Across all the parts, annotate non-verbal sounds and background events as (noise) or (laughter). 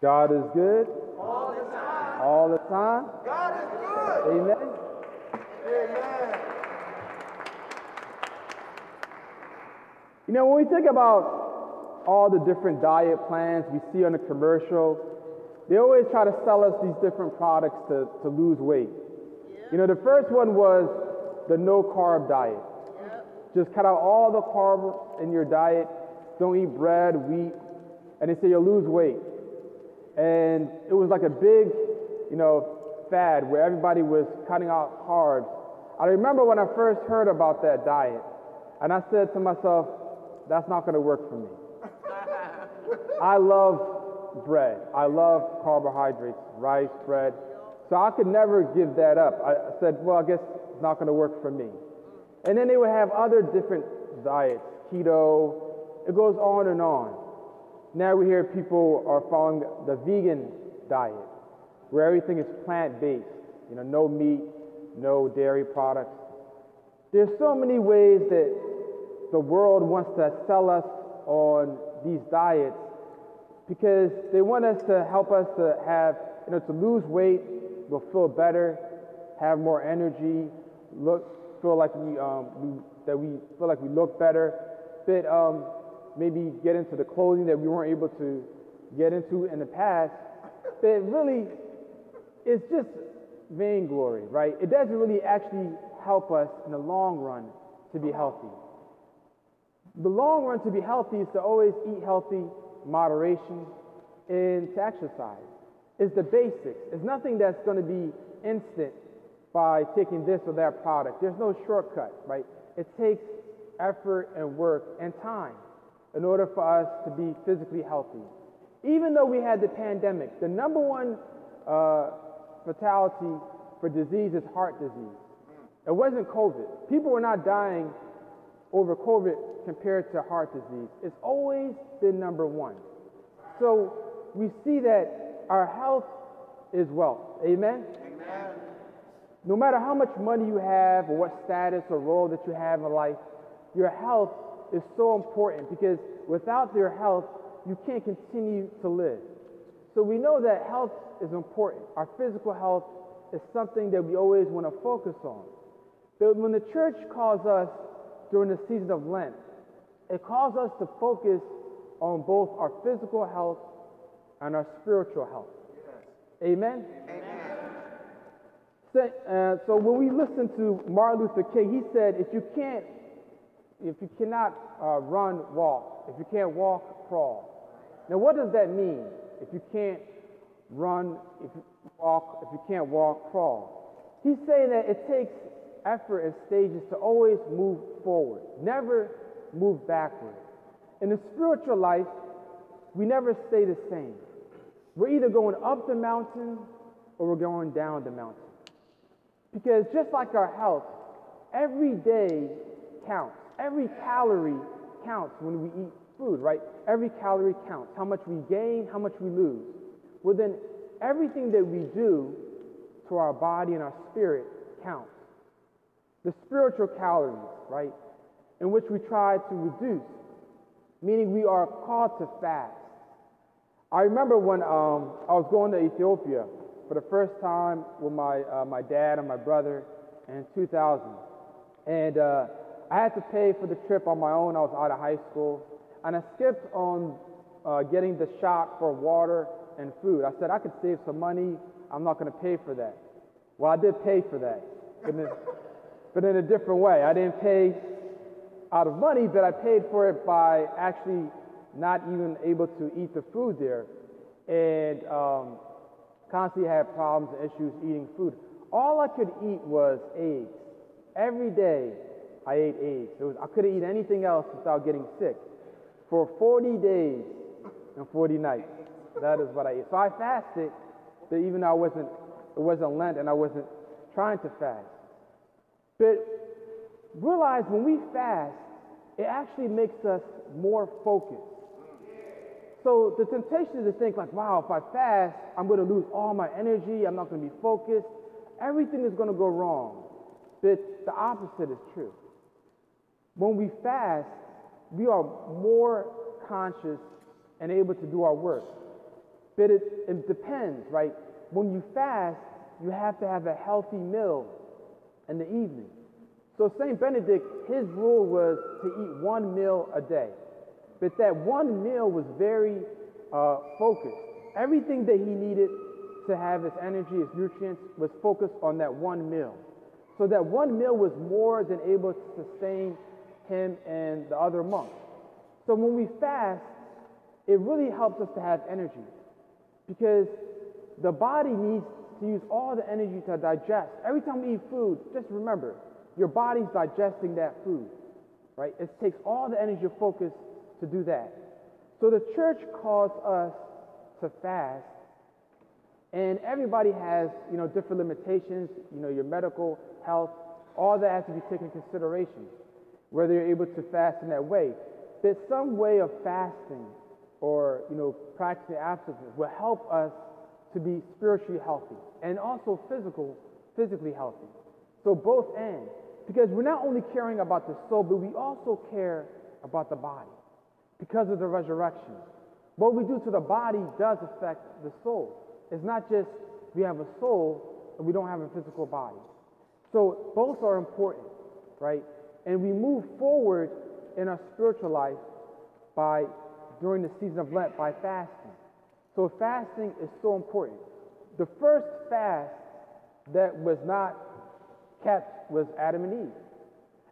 God is good all the time. all the time. God is good. Amen. Amen. You know, when we think about all the different diet plans we see on the commercial, they always try to sell us these different products to, to lose weight. You know, the first one was the no carb diet. Just cut out all the carb in your diet. Don't eat bread, wheat, and they say you'll lose weight. And it was like a big, you know, fad where everybody was cutting out carbs. I remember when I first heard about that diet, and I said to myself, that's not going to work for me. (laughs) I love bread. I love carbohydrates, rice, bread. So I could never give that up. I said, well, I guess it's not going to work for me. And then they would have other different diets, keto. It goes on and on. Now we hear people are following the vegan diet, where everything is plant-based. You know, no meat, no dairy products. There's so many ways that the world wants to sell us on these diets because they want us to help us to have, you know, to lose weight, we'll feel better, have more energy, look, feel like we, um, we that we feel like we look better, fit, um, maybe get into the clothing that we weren't able to get into in the past. But really, it's just vainglory, right? It doesn't really actually help us in the long run to be healthy. The long run to be healthy is to always eat healthy, moderation, and to exercise. It's the basics. It's nothing that's going to be instant by taking this or that product. There's no shortcut, right? It takes effort and work and time in order for us to be physically healthy. Even though we had the pandemic, the number one uh, fatality for disease is heart disease. It wasn't COVID. People were not dying over COVID compared to heart disease. It's always been number one. So we see that our health is wealth. Amen? Amen. No matter how much money you have or what status or role that you have in life, your health is so important because without your health, you can't continue to live. So we know that health is important. Our physical health is something that we always want to focus on. But when the church calls us during the season of Lent, it calls us to focus on both our physical health and our spiritual health. Amen? So, uh, so when we listen to Martin Luther King, he said, if you can't, if you cannot uh, run, walk. If you can't walk, crawl. Now, what does that mean? If you can't run, if you walk, if you can't walk, crawl. He's saying that it takes effort and stages to always move forward, never move backward. In the spiritual life, we never stay the same. We're either going up the mountain or we're going down the mountain. Because just like our health, every day counts. Every calorie counts when we eat food, right? Every calorie counts. How much we gain, how much we lose. Well, then everything that we do to our body and our spirit counts. The spiritual calories, right? In which we try to reduce, meaning we are called to fast. I remember when um, I was going to Ethiopia for the first time with my, uh, my dad and my brother in 2000. And uh, I had to pay for the trip on my own. I was out of high school. And I skipped on uh, getting the shot for water and food. I said I could save some money. I'm not going to pay for that. Well, I did pay for that, but in, (laughs) but in a different way. I didn't pay out of money, but I paid for it by actually not even able to eat the food there, and um, constantly had problems and issues eating food. All I could eat was eggs. Every day, I ate eggs. Was, I couldn't eat anything else without getting sick. For 40 days and 40 nights, that is what I ate. So I fasted, but even though I wasn't, it wasn't Lent, and I wasn't trying to fast. But realize when we fast, it actually makes us more focused. So the temptation is to think like, wow, if I fast, I'm going to lose all my energy. I'm not going to be focused. Everything is going to go wrong. But the opposite is true. When we fast, we are more conscious and able to do our work. But it, it depends, right? When you fast, you have to have a healthy meal in the evening. So St. Benedict, his rule was to eat one meal a day. But that one meal was very uh, focused. Everything that he needed to have his energy, his nutrients, was focused on that one meal. So that one meal was more than able to sustain him and the other monks. So when we fast, it really helps us to have energy because the body needs to use all the energy to digest. Every time we eat food, just remember, your body's digesting that food, right? It takes all the energy focus to do that. So the church calls us to fast, and everybody has, you know, different limitations, you know, your medical, health, all that has to be taken into consideration, whether you're able to fast in that way. There's some way of fasting or, you know, practicing abstinence will help us to be spiritually healthy and also physical, physically healthy. So both ends. Because we're not only caring about the soul, but we also care about the body because of the resurrection. What we do to the body does affect the soul. It's not just we have a soul and we don't have a physical body. So both are important, right? And we move forward in our spiritual life by during the season of Lent by fasting. So fasting is so important. The first fast that was not kept was Adam and Eve.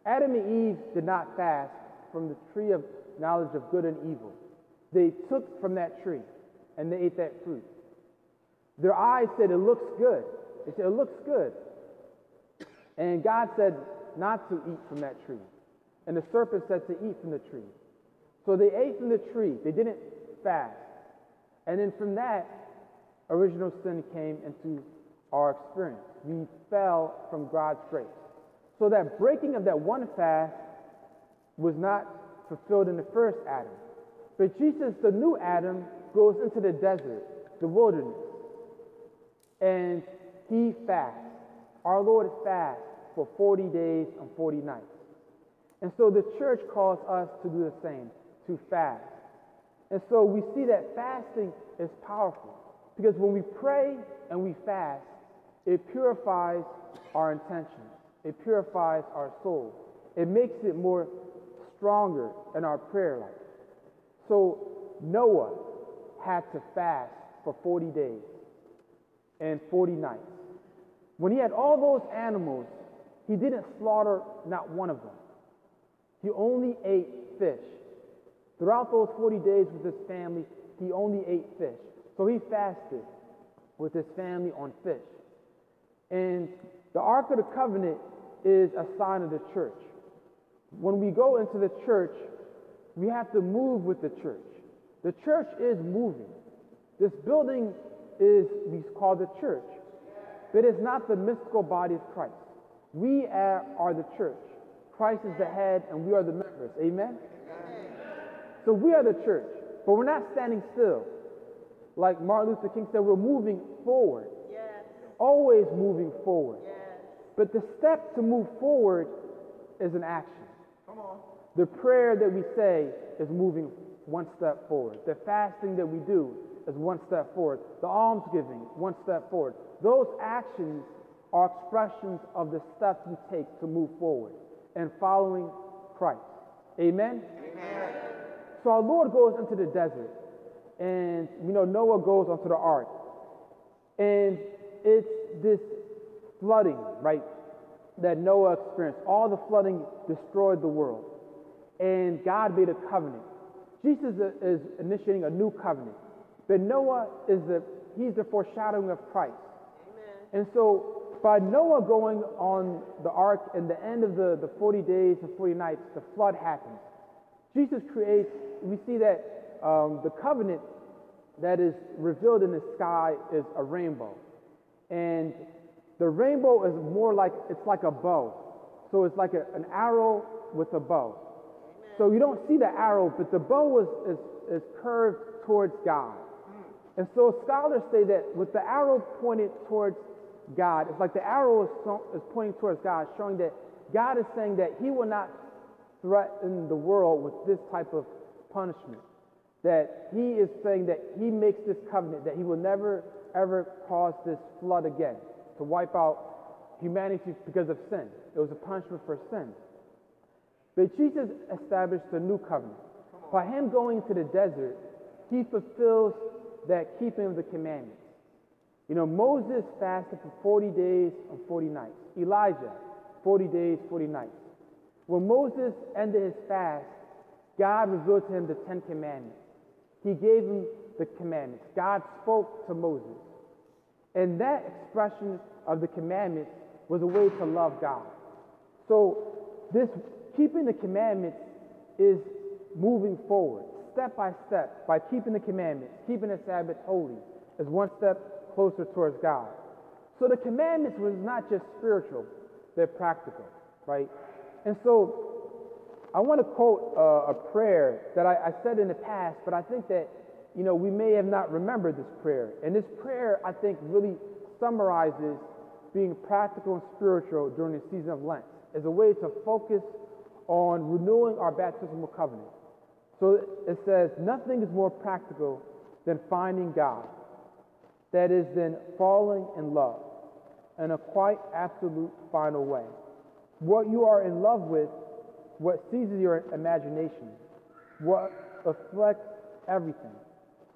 Adam and Eve did not fast from the tree of knowledge of good and evil. They took from that tree and they ate that fruit. Their eyes said, It looks good. They said, It looks good. And God said not to eat from that tree. And the serpent said to eat from the tree. So they ate from the tree. They didn't fast. And then from that, original sin came into our experience. We fell from God's grace. So that breaking of that one fast was not fulfilled in the first Adam. But Jesus, the new Adam, goes into the desert, the wilderness, and he fasts. Our Lord fasts for 40 days and 40 nights. And so the church calls us to do the same, to fast. And so we see that fasting is powerful because when we pray and we fast, it purifies our intentions, it purifies our soul, it makes it more stronger in our prayer life. So Noah had to fast for 40 days and 40 nights. When he had all those animals, he didn't slaughter not one of them. He only ate fish. Throughout those 40 days with his family, he only ate fish. So he fasted with his family on fish. And the Ark of the Covenant is a sign of the church. When we go into the church, we have to move with the church. The church is moving. This building is we call the church, but it's not the mystical body of Christ. We are, are the church. Christ is the head, and we are the members. Amen? So we are the church, but we're not standing still. Like Martin Luther King said, we're moving forward. Yes. Always moving forward. Yes. But the step to move forward is an action. Come on. The prayer that we say is moving one step forward. The fasting that we do is one step forward. The almsgiving, one step forward. Those actions are expressions of the steps we take to move forward and following Christ. Amen? Amen. So our Lord goes into the desert, and you know Noah goes onto the ark, and it's this flooding, right, that Noah experienced. All the flooding destroyed the world, and God made a covenant. Jesus is initiating a new covenant, but Noah is the he's the foreshadowing of Christ. Amen. And so by Noah going on the ark in the end of the, the 40 days and 40 nights, the flood happens. Jesus creates, we see that um, the covenant that is revealed in the sky is a rainbow. And the rainbow is more like, it's like a bow. So it's like a, an arrow with a bow. So you don't see the arrow, but the bow is, is, is curved towards God. And so scholars say that with the arrow pointed towards God, it's like the arrow is, so, is pointing towards God, showing that God is saying that He will not threaten the world with this type of punishment. that he is saying that he makes this covenant that he will never ever cause this flood again to wipe out humanity because of sin. It was a punishment for sin. But Jesus established a new covenant. By him going to the desert, he fulfills that keeping of the commandments. You know, Moses fasted for 40 days and 40 nights. Elijah, 40 days, 40 nights. When Moses ended his fast, God revealed to him the Ten Commandments. He gave him the commandments. God spoke to Moses. And that expression of the commandments was a way to love God. So, this keeping the commandments is moving forward, step by step, by keeping the commandments, keeping the Sabbath holy, is one step closer towards God. So, the commandments was not just spiritual, they're practical, right? And so, I want to quote a prayer that I, I said in the past, but I think that you know, we may have not remembered this prayer. And this prayer, I think, really summarizes being practical and spiritual during the season of Lent as a way to focus on renewing our baptismal covenant. So it says, nothing is more practical than finding God. That is, then falling in love in a quite absolute final way. What you are in love with, what seizes your imagination, what affects everything.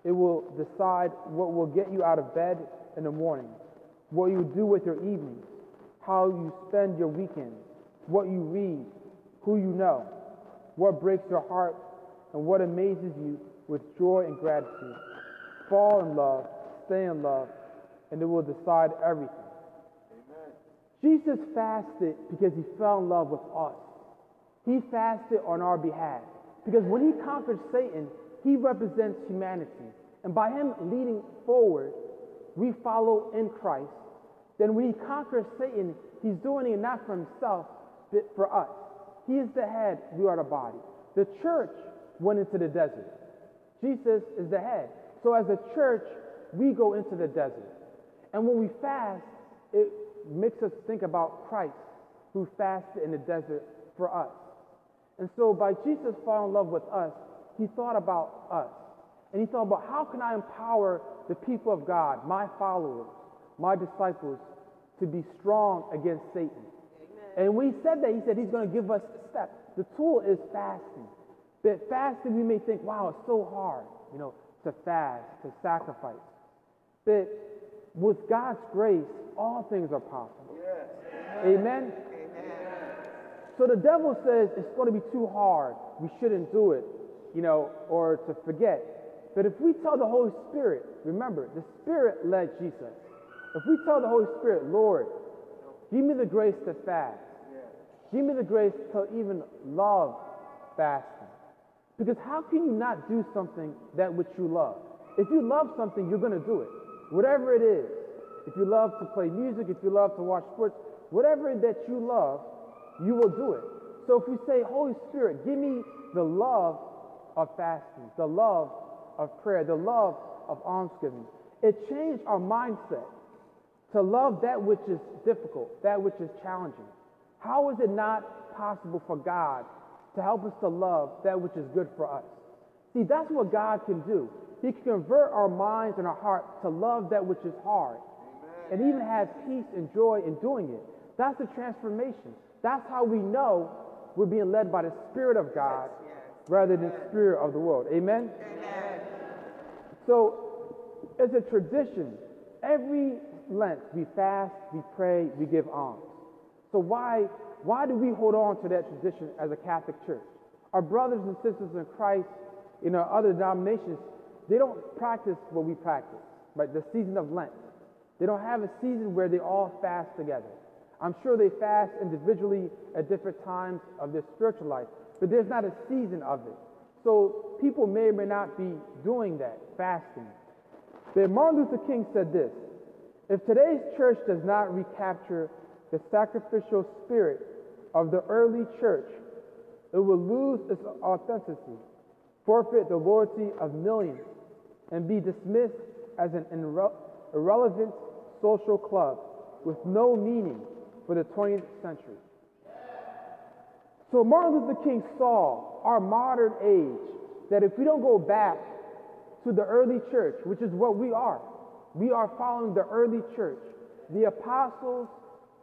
It will decide what will get you out of bed in the morning, what you do with your evenings, how you spend your weekends, what you read, who you know, what breaks your heart, and what amazes you with joy and gratitude. Fall in love, stay in love, and it will decide everything. Amen. Jesus fasted because he fell in love with us. He fasted on our behalf because when he conquered Satan, he represents humanity. And by him leading forward, we follow in Christ. Then when he conquers Satan, he's doing it not for himself, but for us. He is the head, we are the body. The church went into the desert. Jesus is the head. So as a church, we go into the desert. And when we fast, it makes us think about Christ who fasted in the desert for us. And so by Jesus falling in love with us, he thought about us. And he thought about how can I empower the people of God, my followers, my disciples, to be strong against Satan. Amen. And when he said that, he said he's going to give us a step. The tool is fasting. But fasting, we may think, wow, it's so hard, you know, to fast, to sacrifice. But with God's grace, all things are possible. Yes. Amen. Amen. So the devil says it's going to be too hard. We shouldn't do it you know, or to forget. But if we tell the Holy Spirit, remember, the Spirit led Jesus. If we tell the Holy Spirit, Lord, give me the grace to fast, give me the grace to even love fasting. Because how can you not do something that which you love? If you love something, you're going to do it. Whatever it is. If you love to play music, if you love to watch sports, whatever that you love, you will do it. So if we say, Holy Spirit, give me the love of fasting, the love of prayer, the love of almsgiving. It changed our mindset to love that which is difficult, that which is challenging. How is it not possible for God to help us to love that which is good for us? See, that's what God can do. He can convert our minds and our hearts to love that which is hard Amen. and even have peace and joy in doing it. That's the transformation. That's how we know we're being led by the Spirit of God rather than the spirit of the world. Amen? Amen. So it's a tradition. Every Lent we fast, we pray, we give alms. So why why do we hold on to that tradition as a Catholic Church? Our brothers and sisters in Christ in our other denominations, they don't practice what we practice, right? The season of Lent. They don't have a season where they all fast together. I'm sure they fast individually at different times of their spiritual life, but there's not a season of it. So people may or may not be doing that, fasting. But Martin Luther King said this If today's church does not recapture the sacrificial spirit of the early church, it will lose its authenticity, forfeit the loyalty of millions, and be dismissed as an irre- irrelevant social club with no meaning for the 20th century. So Martin Luther King saw our modern age that if we don't go back to the early church, which is what we are. We are following the early church. The apostles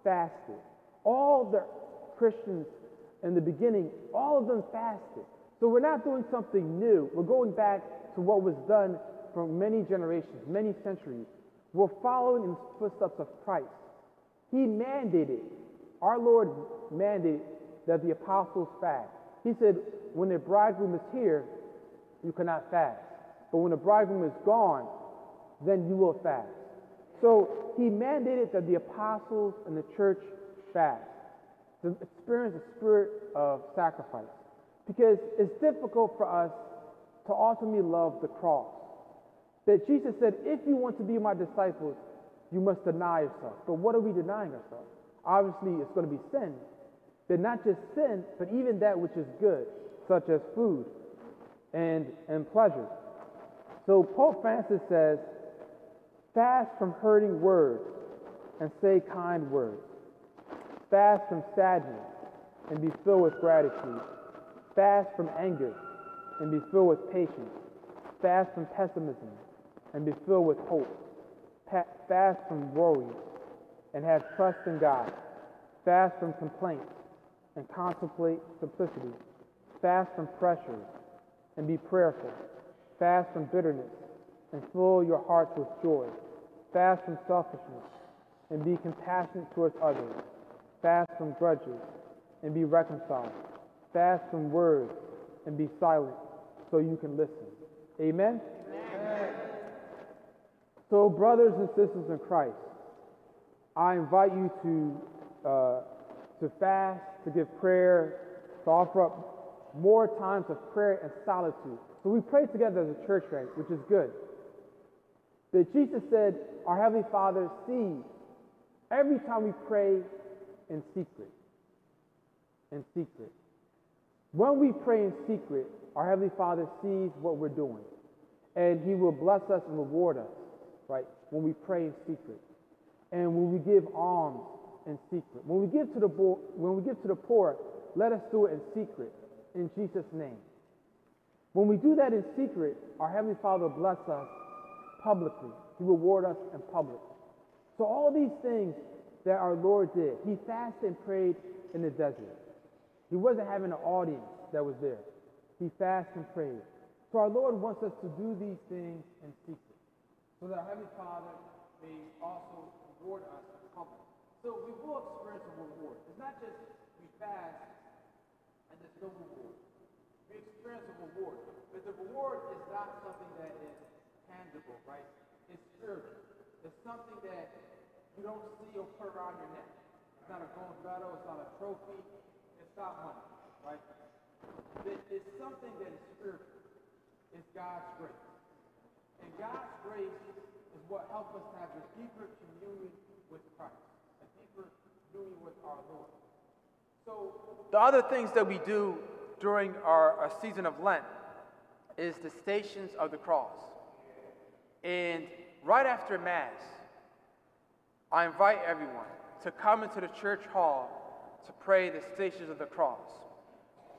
fasted. All the Christians in the beginning, all of them fasted. So we're not doing something new. We're going back to what was done for many generations, many centuries. We're following in the footsteps of Christ. He mandated, our Lord mandated that the apostles fast. He said, when the bridegroom is here, you cannot fast. But when the bridegroom is gone, then you will fast. So he mandated that the apostles and the church fast to experience the spirit of sacrifice. Because it's difficult for us to ultimately love the cross. That Jesus said, if you want to be my disciples, you must deny yourself. But what are we denying ourselves? Obviously, it's going to be sin. But not just sin, but even that which is good, such as food and, and pleasure. So Pope Francis says, fast from hurting words and say kind words. Fast from sadness and be filled with gratitude. Fast from anger and be filled with patience. Fast from pessimism and be filled with hope. Fast from worries and have trust in God. Fast from complaints and contemplate simplicity. Fast from pressures and be prayerful. Fast from bitterness and fill your hearts with joy. Fast from selfishness and be compassionate towards others. Fast from grudges and be reconciled. Fast from words and be silent so you can listen. Amen. So, brothers and sisters in Christ, I invite you to, uh, to fast, to give prayer, to offer up more times of prayer and solitude. So we pray together as a church, right, which is good. But Jesus said, Our Heavenly Father sees every time we pray in secret. In secret. When we pray in secret, our Heavenly Father sees what we're doing. And He will bless us and reward us, right, when we pray in secret. And when we give alms in secret. When we give to the, when we give to the poor, let us do it in secret, in Jesus' name. When we do that in secret, our Heavenly Father bless us publicly. He reward us in public. So all these things that our Lord did, He fasted and prayed in the desert. He wasn't having an audience that was there. He fasted and prayed. So our Lord wants us to do these things in secret, so that our Heavenly Father may also reward us in public. So we will experience a reward. It's not just we fast and there's no reward. We experience a reward. But the reward is not something that is tangible, right? It's spiritual. It's something that you don't see or put around your neck. It's not a gold medal, it's not a trophy, it's not money, right? It's something that is spiritual. It's God's grace. And God's grace is what helps us to have a deeper communion with Christ, a deeper communion with our Lord. So the other things that we do during our, our season of Lent is the stations of the cross. And right after Mass, I invite everyone to come into the church hall to pray the stations of the cross.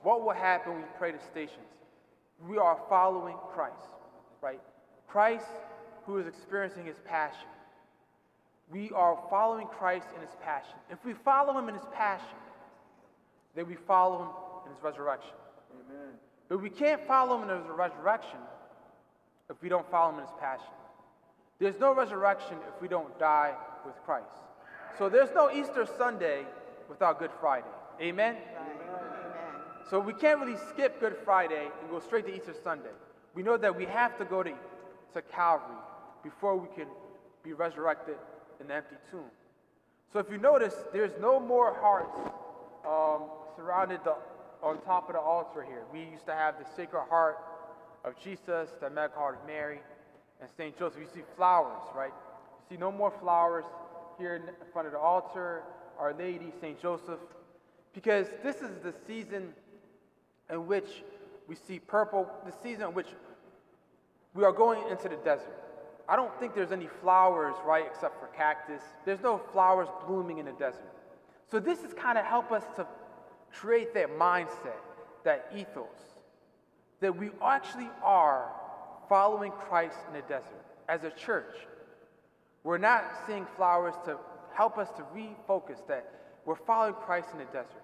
What will happen when we pray the stations? We are following Christ, right? Christ who is experiencing his passion. We are following Christ in his passion. If we follow him in his passion, then we follow him in his resurrection. Amen. But we can't follow him in his resurrection if we don't follow him in his passion. There's no resurrection if we don't die with Christ. So there's no Easter Sunday without Good Friday. Amen? Amen. So we can't really skip Good Friday and go straight to Easter Sunday. We know that we have to go to, to Calvary before we can be resurrected in the empty tomb. So if you notice, there's no more hearts um, surrounded the, on top of the altar here. We used to have the Sacred Heart of Jesus, the Immaculate Heart of Mary, and St. Joseph. You see flowers, right? You see no more flowers here in front of the altar, Our Lady, St. Joseph, because this is the season in which we see purple, the season in which we are going into the desert. I don't think there's any flowers, right, except for cactus. There's no flowers blooming in the desert. So this is kind of help us to create that mindset, that ethos, that we actually are following Christ in the desert. As a church, we're not seeing flowers to help us to refocus that we're following Christ in the desert.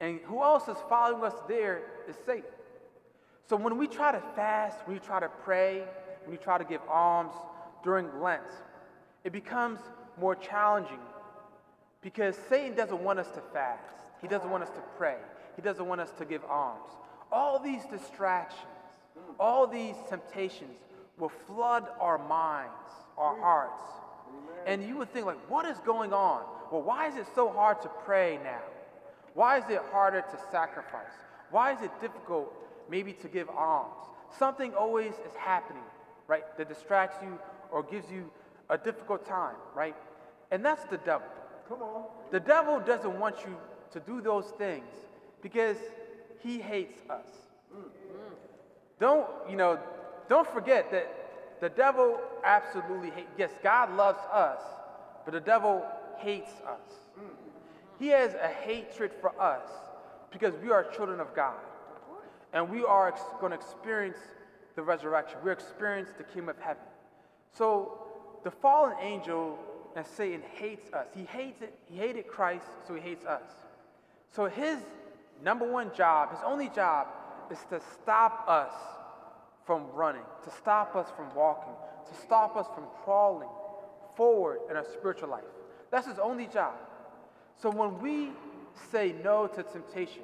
And who else is following us there is Satan. So when we try to fast, when we try to pray, when we try to give alms during Lent, it becomes more challenging because Satan doesn't want us to fast. He doesn't want us to pray. He doesn't want us to give alms. All these distractions, all these temptations will flood our minds, our hearts. And you would think like, what is going on? Well, why is it so hard to pray now? Why is it harder to sacrifice? Why is it difficult maybe to give alms? Something always is happening, right, that distracts you or gives you a difficult time, right? And that's the devil. Come on. The devil doesn't want you to do those things because he hates us. Don't, you know, don't forget that the devil absolutely hates, yes, God loves us, but the devil hates us. He has a hatred for us because we are children of God. And we are ex- going to experience the resurrection. We experience the kingdom of heaven. So the fallen angel and Satan hates us. He hates it. He hated Christ, so he hates us. So his number one job, his only job, is to stop us from running, to stop us from walking, to stop us from crawling forward in our spiritual life. That's his only job. So when we say no to temptation,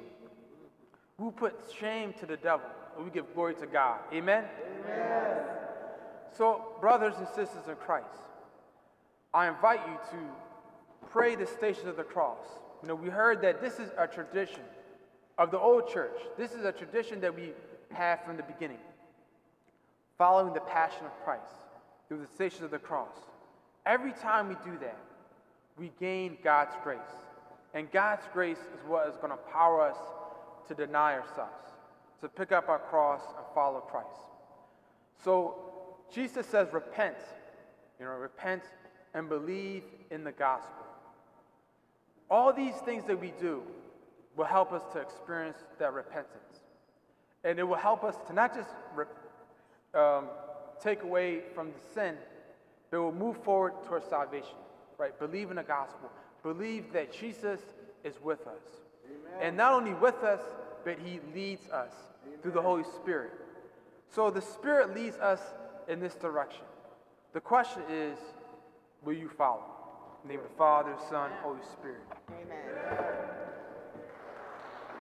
we put shame to the devil and we give glory to God. Amen? Amen. So, brothers and sisters in Christ, I invite you to pray the stations of the cross. You know, we heard that this is a tradition of the old church. This is a tradition that we have from the beginning. Following the passion of Christ through the stations of the cross. Every time we do that, we gain God's grace. And God's grace is what is going to power us to deny ourselves, to pick up our cross and follow Christ. So Jesus says, repent. You know, repent and believe in the gospel. All these things that we do will help us to experience that repentance. And it will help us to not just um, take away from the sin, but will move forward towards salvation, right? Believe in the gospel. Believe that Jesus is with us. Amen. And not only with us, but he leads us Amen. through the Holy Spirit. So the Spirit leads us in this direction. The question is, will you follow? In the name of the Father, Son, Holy Spirit. Amen.